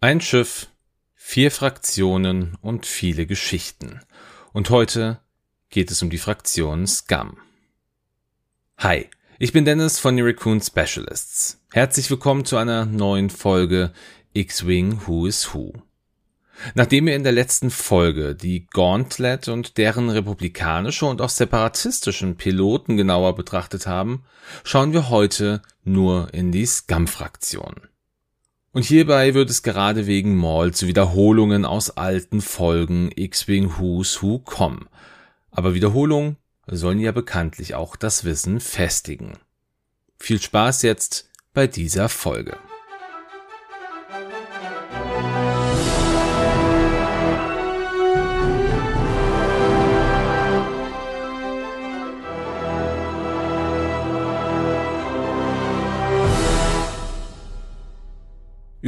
Ein Schiff, vier Fraktionen und viele Geschichten. Und heute geht es um die Fraktion Scum. Hi, ich bin Dennis von the Raccoon Specialists. Herzlich willkommen zu einer neuen Folge X-Wing Who is Who. Nachdem wir in der letzten Folge die Gauntlet und deren republikanische und auch separatistischen Piloten genauer betrachtet haben, schauen wir heute nur in die Scum-Fraktion. Und hierbei wird es gerade wegen Maul zu Wiederholungen aus alten Folgen X-Wing Who's Who kommen. Aber Wiederholungen sollen ja bekanntlich auch das Wissen festigen. Viel Spaß jetzt bei dieser Folge.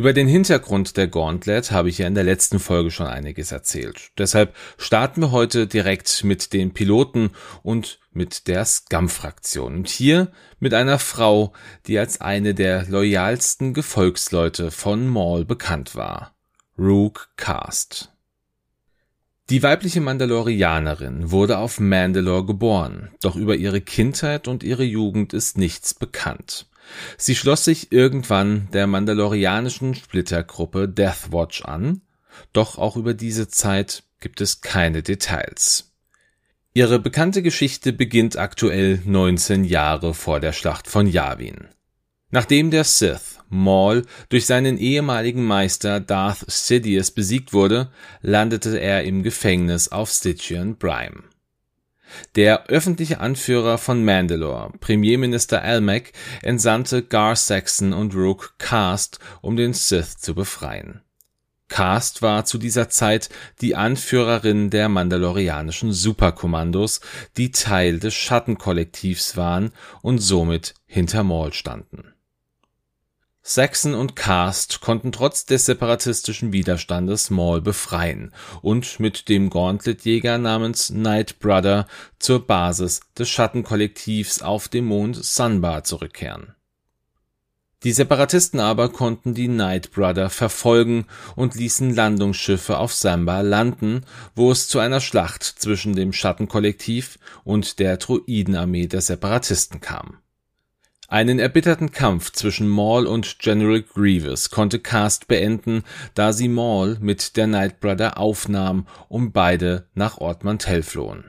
Über den Hintergrund der Gauntlet habe ich ja in der letzten Folge schon einiges erzählt. Deshalb starten wir heute direkt mit den Piloten und mit der Scum-Fraktion. Und hier mit einer Frau, die als eine der loyalsten Gefolgsleute von Maul bekannt war. Rook Cast. Die weibliche Mandalorianerin wurde auf Mandalore geboren, doch über ihre Kindheit und ihre Jugend ist nichts bekannt. Sie schloss sich irgendwann der mandalorianischen Splittergruppe Deathwatch an, doch auch über diese Zeit gibt es keine Details. Ihre bekannte Geschichte beginnt aktuell 19 Jahre vor der Schlacht von Yavin. Nachdem der Sith Maul durch seinen ehemaligen Meister Darth Sidious besiegt wurde, landete er im Gefängnis auf Stygian Prime. Der öffentliche Anführer von Mandalore, Premierminister Almec, entsandte Gar Saxon und Rook Cast, um den Sith zu befreien. Cast war zu dieser Zeit die Anführerin der mandalorianischen Superkommandos, die Teil des Schattenkollektivs waren und somit hinter Maul standen Saxon und Cast konnten trotz des separatistischen Widerstandes Maul befreien und mit dem Gauntletjäger namens Night Brother zur Basis des Schattenkollektivs auf dem Mond Sunbar zurückkehren. Die Separatisten aber konnten die Night Brother verfolgen und ließen Landungsschiffe auf Samba landen, wo es zu einer Schlacht zwischen dem Schattenkollektiv und der Druidenarmee der Separatisten kam einen erbitterten Kampf zwischen Maul und General Grievous konnte Cast beenden, da sie Maul mit der Night Brother aufnahm, um beide nach Ort Mantell flohen.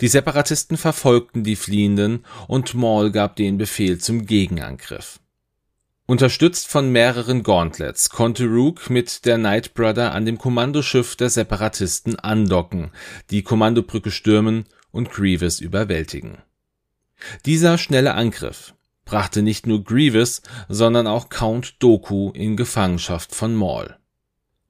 Die Separatisten verfolgten die Fliehenden und Maul gab den Befehl zum Gegenangriff. Unterstützt von mehreren Gauntlets konnte Rook mit der Night Brother an dem Kommandoschiff der Separatisten andocken, die Kommandobrücke stürmen und Grievous überwältigen dieser schnelle Angriff brachte nicht nur Grievous, sondern auch Count Doku in Gefangenschaft von Maul.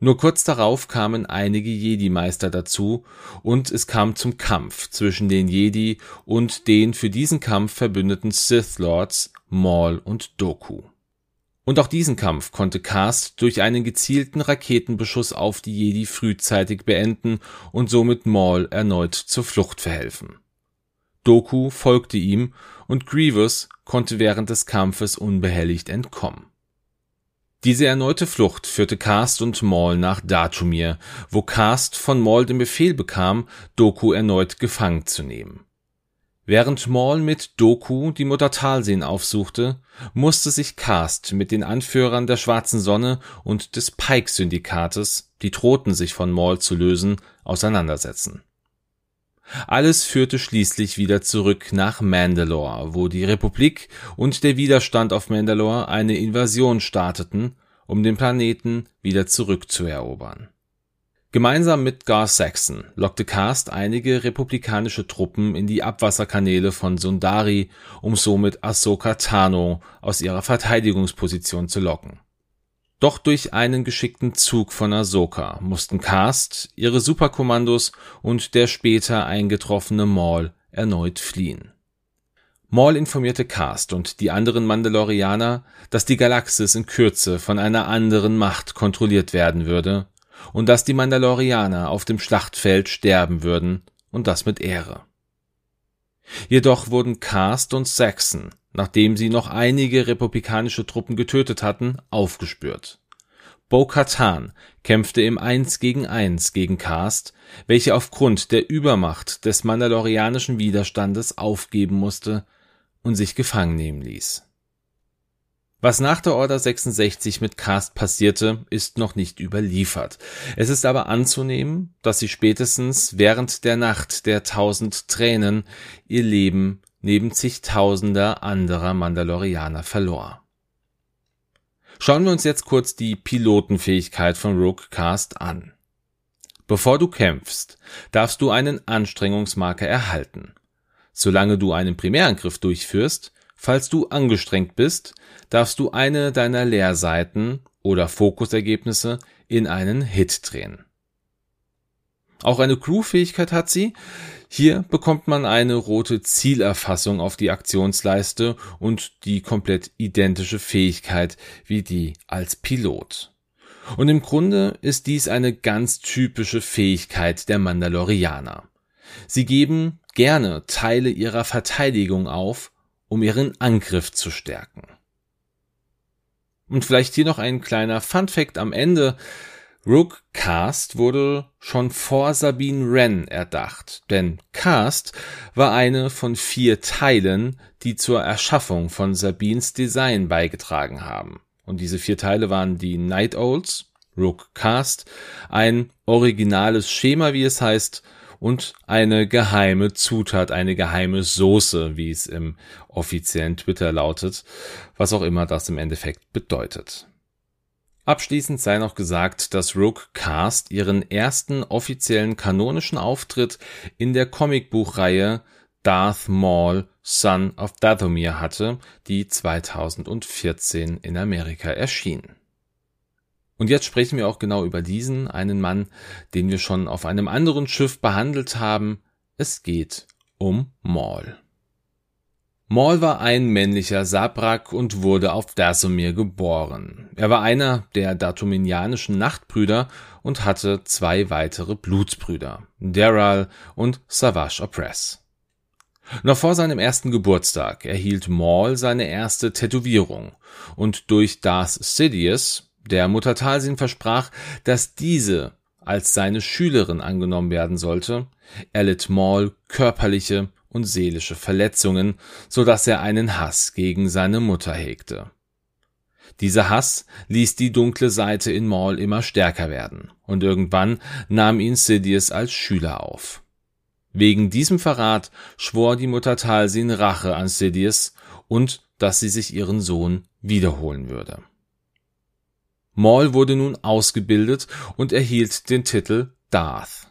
Nur kurz darauf kamen einige Jedi-Meister dazu und es kam zum Kampf zwischen den Jedi und den für diesen Kampf verbündeten Sith Lords Maul und Doku. Und auch diesen Kampf konnte Cast durch einen gezielten Raketenbeschuss auf die Jedi frühzeitig beenden und somit Maul erneut zur Flucht verhelfen Doku folgte ihm und Grievous konnte während des Kampfes unbehelligt entkommen. Diese erneute Flucht führte Cast und Maul nach Datumir, wo Cast von Maul den Befehl bekam, Doku erneut gefangen zu nehmen. Während Maul mit Doku die Mutter Talseen aufsuchte, musste sich Cast mit den Anführern der Schwarzen Sonne und des Pike-Syndikates, die drohten sich von Maul zu lösen, auseinandersetzen alles führte schließlich wieder zurück nach Mandalore, wo die Republik und der Widerstand auf Mandalore eine Invasion starteten, um den Planeten wieder zurückzuerobern. Gemeinsam mit Gar Saxon lockte Cast einige republikanische Truppen in die Abwasserkanäle von Sundari, um somit Ahsoka Tano aus ihrer Verteidigungsposition zu locken doch durch einen geschickten Zug von Ahsoka mussten Cast, ihre Superkommandos und der später eingetroffene Maul erneut fliehen. Maul informierte Cast und die anderen Mandalorianer, dass die Galaxis in Kürze von einer anderen Macht kontrolliert werden würde und dass die Mandalorianer auf dem Schlachtfeld sterben würden und das mit Ehre. Jedoch wurden Cast und Saxon nachdem sie noch einige republikanische Truppen getötet hatten, aufgespürt. Bo-Katan kämpfte im Eins gegen Eins gegen Cast, welche aufgrund der Übermacht des mandalorianischen Widerstandes aufgeben musste und sich gefangen nehmen ließ. Was nach der Order 66 mit Cast passierte, ist noch nicht überliefert. Es ist aber anzunehmen, dass sie spätestens während der Nacht der tausend Tränen ihr Leben neben zigtausender anderer Mandalorianer verlor. Schauen wir uns jetzt kurz die Pilotenfähigkeit von Rook Cast an. Bevor du kämpfst, darfst du einen Anstrengungsmarker erhalten. Solange du einen Primärangriff durchführst, falls du angestrengt bist, darfst du eine deiner Leerseiten oder Fokusergebnisse in einen Hit drehen. Auch eine Crew-Fähigkeit hat sie. Hier bekommt man eine rote Zielerfassung auf die Aktionsleiste und die komplett identische Fähigkeit wie die als Pilot. Und im Grunde ist dies eine ganz typische Fähigkeit der Mandalorianer. Sie geben gerne Teile ihrer Verteidigung auf, um ihren Angriff zu stärken. Und vielleicht hier noch ein kleiner Fun Fact am Ende. Rook Cast wurde schon vor Sabine Wren erdacht, denn Cast war eine von vier Teilen, die zur Erschaffung von Sabines Design beigetragen haben. Und diese vier Teile waren die Night Owls, Rook Cast, ein originales Schema, wie es heißt, und eine geheime Zutat, eine geheime Soße, wie es im offiziellen Twitter lautet, was auch immer das im Endeffekt bedeutet. Abschließend sei noch gesagt, dass Rook Cast ihren ersten offiziellen kanonischen Auftritt in der Comicbuchreihe Darth Maul Son of Dathomir hatte, die 2014 in Amerika erschien. Und jetzt sprechen wir auch genau über diesen, einen Mann, den wir schon auf einem anderen Schiff behandelt haben. Es geht um Maul. Maul war ein männlicher Sabrak und wurde auf Dathomir geboren. Er war einer der datuminianischen Nachtbrüder und hatte zwei weitere Blutsbrüder, Daral und Savage Opress. Noch vor seinem ersten Geburtstag erhielt Maul seine erste Tätowierung und durch Darth Sidious, der Mutter Talsin versprach, dass diese als seine Schülerin angenommen werden sollte, erlitt Maul körperliche und seelische Verletzungen, so dass er einen Hass gegen seine Mutter hegte. Dieser Hass ließ die dunkle Seite in Maul immer stärker werden, und irgendwann nahm ihn Sidious als Schüler auf. Wegen diesem Verrat schwor die Mutter Talsin Rache an Sidious und dass sie sich ihren Sohn wiederholen würde. Maul wurde nun ausgebildet und erhielt den Titel Darth.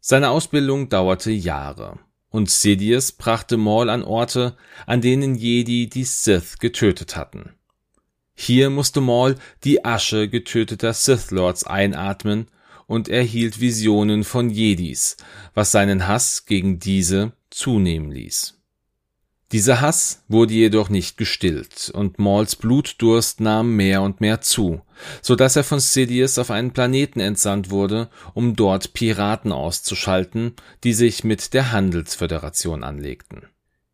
Seine Ausbildung dauerte Jahre, und Sidious brachte Maul an Orte, an denen Jedi die Sith getötet hatten. Hier musste Maul die Asche getöteter Sith Lords einatmen und erhielt Visionen von Jedis, was seinen Hass gegen diese zunehmen ließ. Dieser Hass wurde jedoch nicht gestillt und Mauls Blutdurst nahm mehr und mehr zu, so dass er von Sidious auf einen Planeten entsandt wurde, um dort Piraten auszuschalten, die sich mit der Handelsföderation anlegten.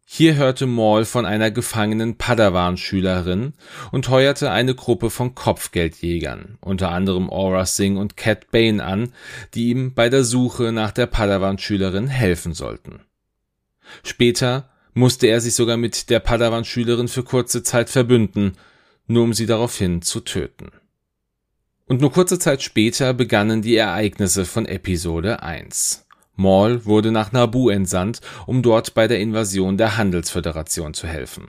Hier hörte Maul von einer gefangenen Padawan-Schülerin und heuerte eine Gruppe von Kopfgeldjägern, unter anderem Aura Singh und Cat Bane an, die ihm bei der Suche nach der Padawan-Schülerin helfen sollten. Später musste er sich sogar mit der Padawan-Schülerin für kurze Zeit verbünden, nur um sie daraufhin zu töten. Und nur kurze Zeit später begannen die Ereignisse von Episode 1. Maul wurde nach Nabu entsandt, um dort bei der Invasion der Handelsföderation zu helfen.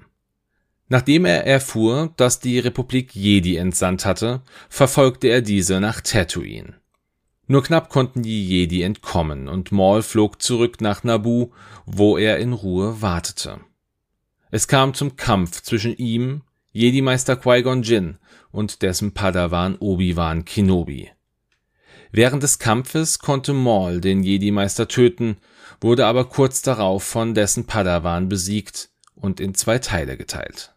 Nachdem er erfuhr, dass die Republik Jedi entsandt hatte, verfolgte er diese nach Tatooine. Nur knapp konnten die Jedi entkommen und Maul flog zurück nach Nabu, wo er in Ruhe wartete. Es kam zum Kampf zwischen ihm, Jedi-Meister Qui-Gon Jinn und dessen Padawan Obi-Wan Kenobi. Während des Kampfes konnte Maul den Jedi-Meister töten, wurde aber kurz darauf von dessen Padawan besiegt und in zwei Teile geteilt.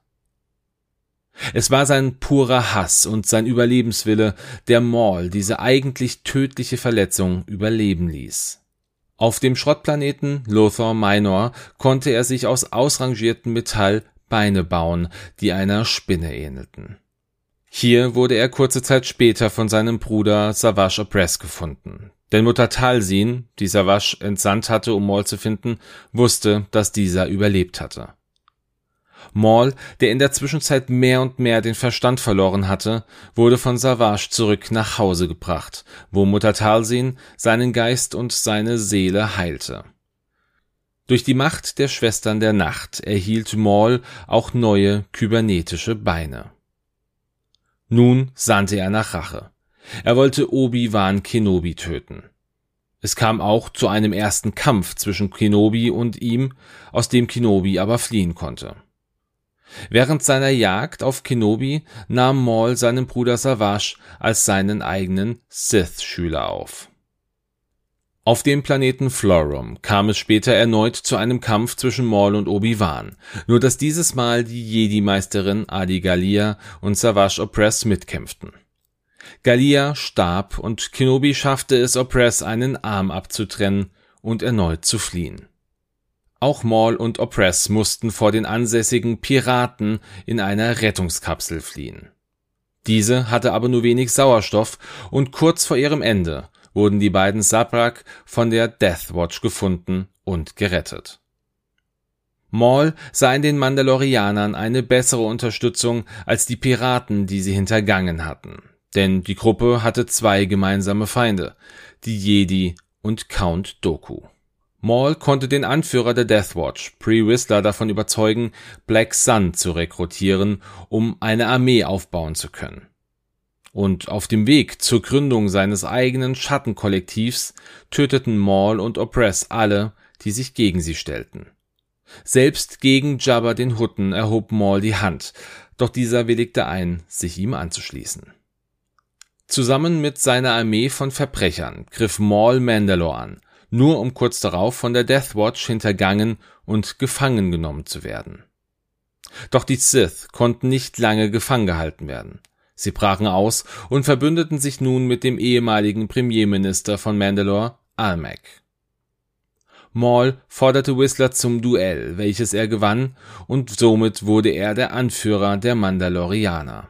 Es war sein purer Hass und sein Überlebenswille, der Maul diese eigentlich tödliche Verletzung überleben ließ. Auf dem Schrottplaneten Lothar Minor konnte er sich aus ausrangiertem Metall Beine bauen, die einer Spinne ähnelten. Hier wurde er kurze Zeit später von seinem Bruder Savage Opress gefunden. Denn Mutter Talsin, die Savage entsandt hatte, um Maul zu finden, wusste, dass dieser überlebt hatte. Maul, der in der Zwischenzeit mehr und mehr den Verstand verloren hatte, wurde von Savage zurück nach Hause gebracht, wo Mutter Talsin seinen Geist und seine Seele heilte. Durch die Macht der Schwestern der Nacht erhielt Maul auch neue kybernetische Beine. Nun sandte er nach Rache. Er wollte Obi-Wan Kenobi töten. Es kam auch zu einem ersten Kampf zwischen Kenobi und ihm, aus dem Kenobi aber fliehen konnte. Während seiner Jagd auf Kenobi nahm Maul seinen Bruder Savage als seinen eigenen Sith-Schüler auf. Auf dem Planeten Florum kam es später erneut zu einem Kampf zwischen Maul und Obi-Wan, nur dass dieses Mal die Jedi-Meisterin Adi Galia und Savage Opress mitkämpften. Galia starb und Kenobi schaffte es Opress einen Arm abzutrennen und erneut zu fliehen. Auch Maul und Opress mussten vor den ansässigen Piraten in einer Rettungskapsel fliehen. Diese hatte aber nur wenig Sauerstoff und kurz vor ihrem Ende wurden die beiden Sabrak von der Death Watch gefunden und gerettet. Maul sah in den Mandalorianern eine bessere Unterstützung als die Piraten, die sie hintergangen hatten. Denn die Gruppe hatte zwei gemeinsame Feinde, die Jedi und Count Doku. Maul konnte den Anführer der Death Watch, Pre Whistler, davon überzeugen, Black Sun zu rekrutieren, um eine Armee aufbauen zu können. Und auf dem Weg zur Gründung seines eigenen Schattenkollektivs töteten Maul und Oppress alle, die sich gegen sie stellten. Selbst gegen Jabba den Hutten erhob Maul die Hand, doch dieser willigte ein, sich ihm anzuschließen. Zusammen mit seiner Armee von Verbrechern griff Maul Mandalore an, nur um kurz darauf von der Death Watch hintergangen und gefangen genommen zu werden. Doch die Sith konnten nicht lange gefangen gehalten werden. Sie brachen aus und verbündeten sich nun mit dem ehemaligen Premierminister von Mandalore, Almec. Maul forderte Whistler zum Duell, welches er gewann, und somit wurde er der Anführer der Mandalorianer.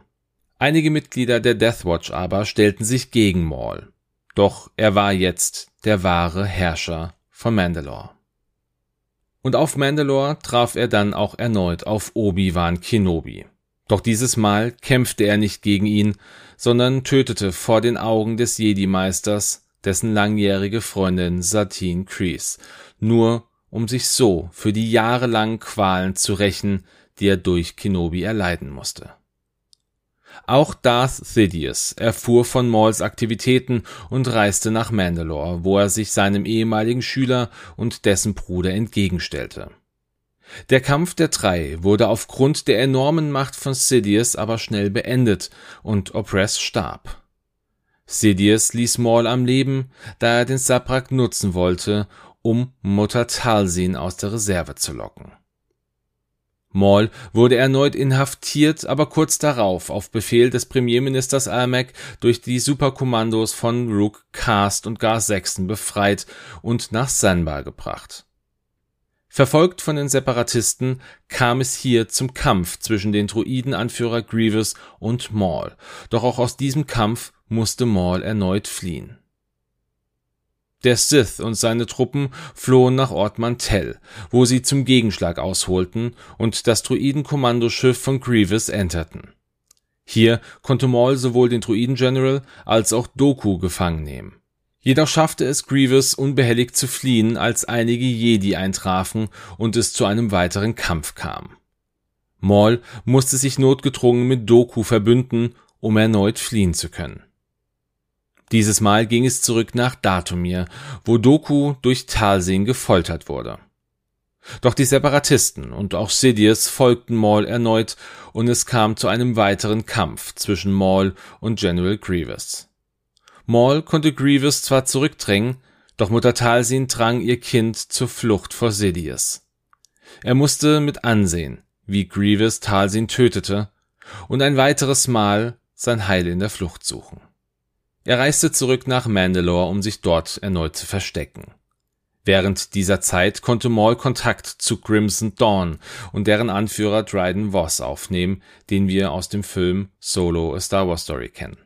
Einige Mitglieder der Death Watch aber stellten sich gegen Maul. Doch er war jetzt der wahre Herrscher von Mandalore. Und auf Mandalore traf er dann auch erneut auf Obi-Wan Kenobi. Doch dieses Mal kämpfte er nicht gegen ihn, sondern tötete vor den Augen des Jedi-Meisters dessen langjährige Freundin Satine Kreese, nur um sich so für die jahrelangen Qualen zu rächen, die er durch Kenobi erleiden musste. Auch Darth Sidious erfuhr von Mauls Aktivitäten und reiste nach Mandalore, wo er sich seinem ehemaligen Schüler und dessen Bruder entgegenstellte. Der Kampf der drei wurde aufgrund der enormen Macht von Sidious aber schnell beendet und Opress starb. Sidious ließ Maul am Leben, da er den Sabrak nutzen wollte, um Mutter Talsin aus der Reserve zu locken. Maul wurde erneut inhaftiert, aber kurz darauf auf Befehl des Premierministers Almec durch die Superkommandos von Rook, Cast und Gar Sexton befreit und nach Sanbar gebracht. Verfolgt von den Separatisten kam es hier zum Kampf zwischen den Druidenanführer Grievous und Maul, doch auch aus diesem Kampf musste Maul erneut fliehen. Der Sith und seine Truppen flohen nach Ort Mantell, wo sie zum Gegenschlag ausholten und das Druidenkommandoschiff von Grievous enterten. Hier konnte Maul sowohl den Druiden-General als auch Doku gefangen nehmen. Jedoch schaffte es Grievous unbehelligt zu fliehen, als einige Jedi eintrafen und es zu einem weiteren Kampf kam. Maul musste sich notgedrungen mit Doku verbünden, um erneut fliehen zu können. Dieses Mal ging es zurück nach Datumir, wo Doku durch Talsin gefoltert wurde. Doch die Separatisten und auch Sidious folgten Maul erneut und es kam zu einem weiteren Kampf zwischen Maul und General Grievous. Maul konnte Grievous zwar zurückdrängen, doch Mutter Talsin drang ihr Kind zur Flucht vor Sidious. Er musste mit ansehen, wie Grievous Talsin tötete und ein weiteres Mal sein Heil in der Flucht suchen. Er reiste zurück nach Mandalore, um sich dort erneut zu verstecken. Während dieser Zeit konnte Maul Kontakt zu Crimson Dawn und deren Anführer Dryden Voss aufnehmen, den wir aus dem Film Solo A Star Wars Story kennen.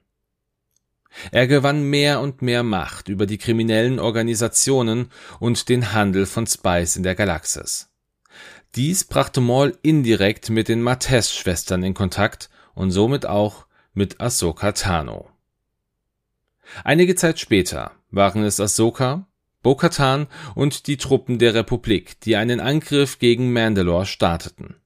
Er gewann mehr und mehr Macht über die kriminellen Organisationen und den Handel von Spice in der Galaxis. Dies brachte Maul indirekt mit den Martez-Schwestern in Kontakt und somit auch mit Ahsoka Tano. Einige Zeit später waren es Ahsoka, Bo-Katan und die Truppen der Republik, die einen Angriff gegen Mandalore starteten.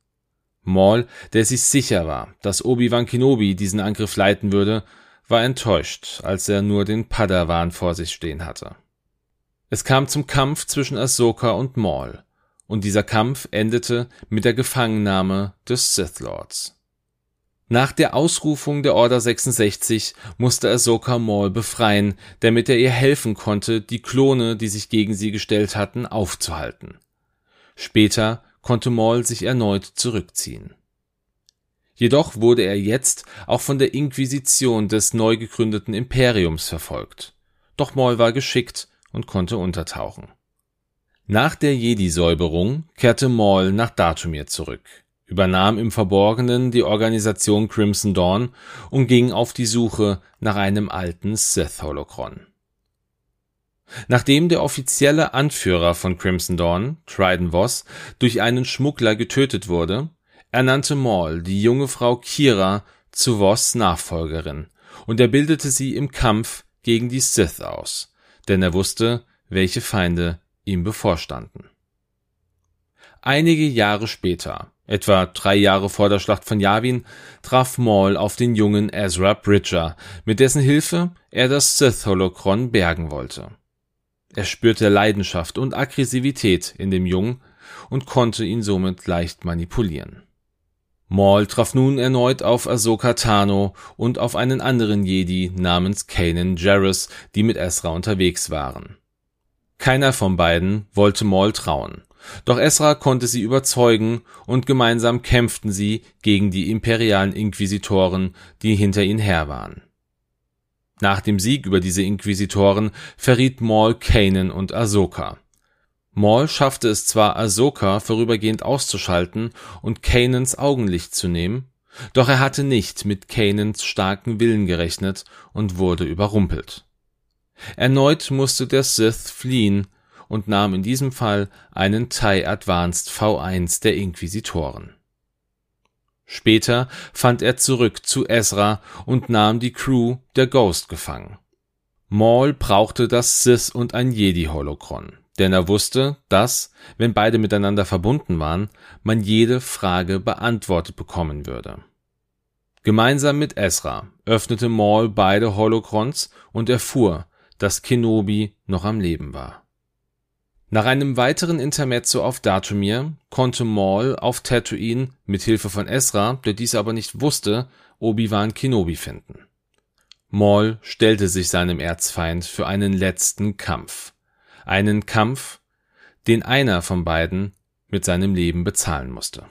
Maul, der sich sicher war, dass Obi-Wan Kenobi diesen Angriff leiten würde, war enttäuscht, als er nur den Padawan vor sich stehen hatte. Es kam zum Kampf zwischen Ahsoka und Maul, und dieser Kampf endete mit der Gefangennahme des Sith Lords. Nach der Ausrufung der Order 66 musste Ahsoka Maul befreien, damit er ihr helfen konnte, die Klone, die sich gegen sie gestellt hatten, aufzuhalten. Später konnte Maul sich erneut zurückziehen. Jedoch wurde er jetzt auch von der Inquisition des neu gegründeten Imperiums verfolgt. Doch Maul war geschickt und konnte untertauchen. Nach der Jedi-Säuberung kehrte Maul nach Datumir zurück übernahm im Verborgenen die Organisation Crimson Dawn und ging auf die Suche nach einem alten Sith-Holocron. Nachdem der offizielle Anführer von Crimson Dawn, Trident Voss, durch einen Schmuggler getötet wurde, ernannte Maul die junge Frau Kira zu Voss Nachfolgerin und er bildete sie im Kampf gegen die Sith aus, denn er wusste, welche Feinde ihm bevorstanden. Einige Jahre später Etwa drei Jahre vor der Schlacht von Yavin traf Maul auf den jungen Ezra Bridger, mit dessen Hilfe er das Sith-Holocron bergen wollte. Er spürte Leidenschaft und Aggressivität in dem Jungen und konnte ihn somit leicht manipulieren. Maul traf nun erneut auf Ahsoka Tano und auf einen anderen Jedi namens Kanan Jarrus, die mit Ezra unterwegs waren. Keiner von beiden wollte Maul trauen. Doch Esra konnte sie überzeugen und gemeinsam kämpften sie gegen die imperialen Inquisitoren, die hinter ihnen her waren. Nach dem Sieg über diese Inquisitoren verriet Maul Kanan und Ahsoka. Maul schaffte es zwar, Ahsoka vorübergehend auszuschalten und Kanans Augenlicht zu nehmen, doch er hatte nicht mit Kanans starken Willen gerechnet und wurde überrumpelt. Erneut musste der Sith fliehen, und nahm in diesem Fall einen TIE Advanced V1 der Inquisitoren. Später fand er zurück zu Ezra und nahm die Crew der Ghost gefangen. Maul brauchte das Sith und ein Jedi-Holocron, denn er wusste, dass, wenn beide miteinander verbunden waren, man jede Frage beantwortet bekommen würde. Gemeinsam mit Ezra öffnete Maul beide Holocrons und erfuhr, dass Kenobi noch am Leben war. Nach einem weiteren Intermezzo auf Datumir konnte Maul auf Tatooine mit Hilfe von Ezra, der dies aber nicht wusste, Obi-Wan Kenobi finden. Maul stellte sich seinem Erzfeind für einen letzten Kampf. Einen Kampf, den einer von beiden mit seinem Leben bezahlen musste.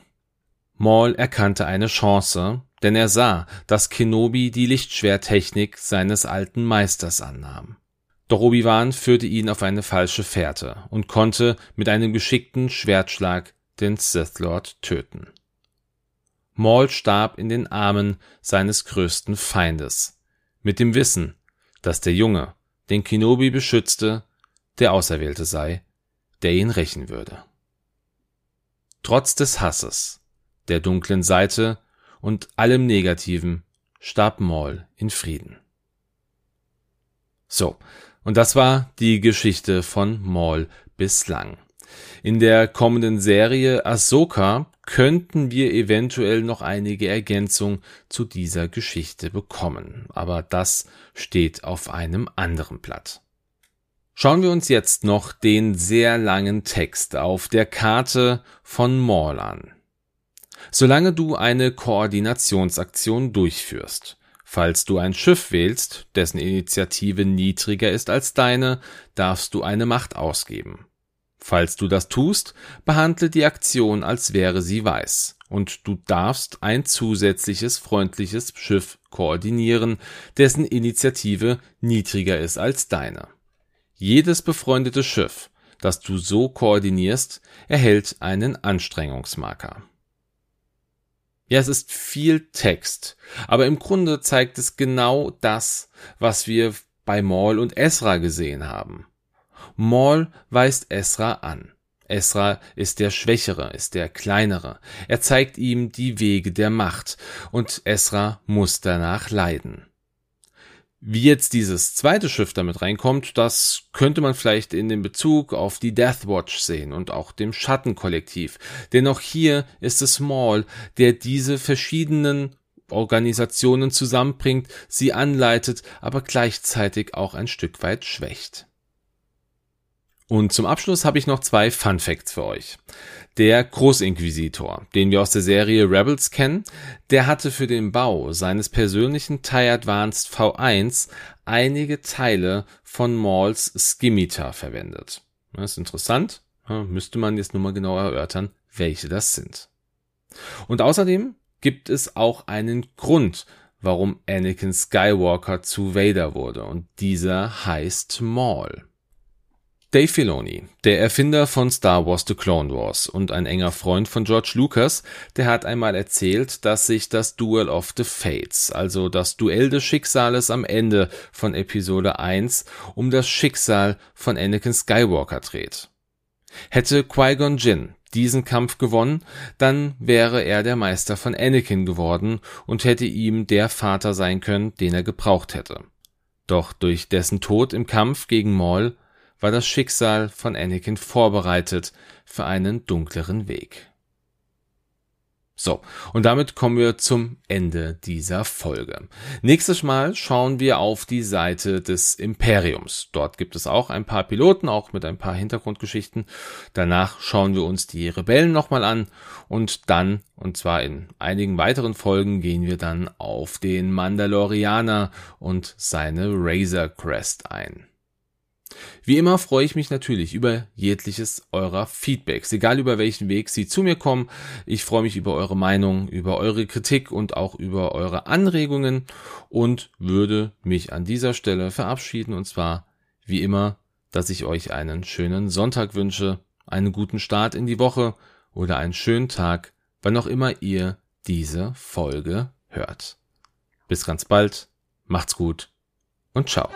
Maul erkannte eine Chance, denn er sah, dass Kenobi die Lichtschwertechnik seines alten Meisters annahm. Doch Obi-Wan führte ihn auf eine falsche Fährte und konnte mit einem geschickten Schwertschlag den Sith Lord töten. Maul starb in den Armen seines größten Feindes, mit dem Wissen, dass der Junge, den Kenobi beschützte, der Auserwählte sei, der ihn rächen würde. Trotz des Hasses, der dunklen Seite und allem Negativen starb Maul in Frieden. So, und das war die Geschichte von Maul bislang. In der kommenden Serie Ahsoka könnten wir eventuell noch einige Ergänzungen zu dieser Geschichte bekommen, aber das steht auf einem anderen Blatt. Schauen wir uns jetzt noch den sehr langen Text auf der Karte von Maul an. Solange du eine Koordinationsaktion durchführst, Falls du ein Schiff wählst, dessen Initiative niedriger ist als deine, darfst du eine Macht ausgeben. Falls du das tust, behandle die Aktion, als wäre sie weiß, und du darfst ein zusätzliches freundliches Schiff koordinieren, dessen Initiative niedriger ist als deine. Jedes befreundete Schiff das du so koordinierst, erhält einen Anstrengungsmarker. Ja, es ist viel Text, aber im Grunde zeigt es genau das, was wir bei Maul und Esra gesehen haben. Maul weist Esra an. Esra ist der Schwächere, ist der Kleinere. Er zeigt ihm die Wege der Macht und Esra muss danach leiden. Wie jetzt dieses zweite Schiff damit reinkommt, das könnte man vielleicht in dem Bezug auf die Death Watch sehen und auch dem Schattenkollektiv. Denn auch hier ist es Maul, der diese verschiedenen Organisationen zusammenbringt, sie anleitet, aber gleichzeitig auch ein Stück weit schwächt. Und zum Abschluss habe ich noch zwei Fun Facts für euch. Der Großinquisitor, den wir aus der Serie Rebels kennen, der hatte für den Bau seines persönlichen TIE Advanced V1 einige Teile von Mauls Skimitar verwendet. Das ist interessant, müsste man jetzt nur mal genauer erörtern, welche das sind. Und außerdem gibt es auch einen Grund, warum Anakin Skywalker zu Vader wurde, und dieser heißt Maul. Dave Filoni, der Erfinder von Star Wars The Clone Wars und ein enger Freund von George Lucas, der hat einmal erzählt, dass sich das Duel of the Fates, also das Duell des Schicksales am Ende von Episode 1, um das Schicksal von Anakin Skywalker dreht. Hätte Qui-Gon Jinn diesen Kampf gewonnen, dann wäre er der Meister von Anakin geworden und hätte ihm der Vater sein können, den er gebraucht hätte. Doch durch dessen Tod im Kampf gegen Maul war das Schicksal von Anakin vorbereitet für einen dunkleren Weg. So, und damit kommen wir zum Ende dieser Folge. Nächstes Mal schauen wir auf die Seite des Imperiums. Dort gibt es auch ein paar Piloten, auch mit ein paar Hintergrundgeschichten. Danach schauen wir uns die Rebellen nochmal an und dann, und zwar in einigen weiteren Folgen, gehen wir dann auf den Mandalorianer und seine Razor Crest ein. Wie immer freue ich mich natürlich über jegliches eurer Feedbacks, egal über welchen Weg sie zu mir kommen. Ich freue mich über eure Meinung, über eure Kritik und auch über eure Anregungen und würde mich an dieser Stelle verabschieden und zwar wie immer, dass ich euch einen schönen Sonntag wünsche, einen guten Start in die Woche oder einen schönen Tag, wann auch immer ihr diese Folge hört. Bis ganz bald, macht's gut und ciao.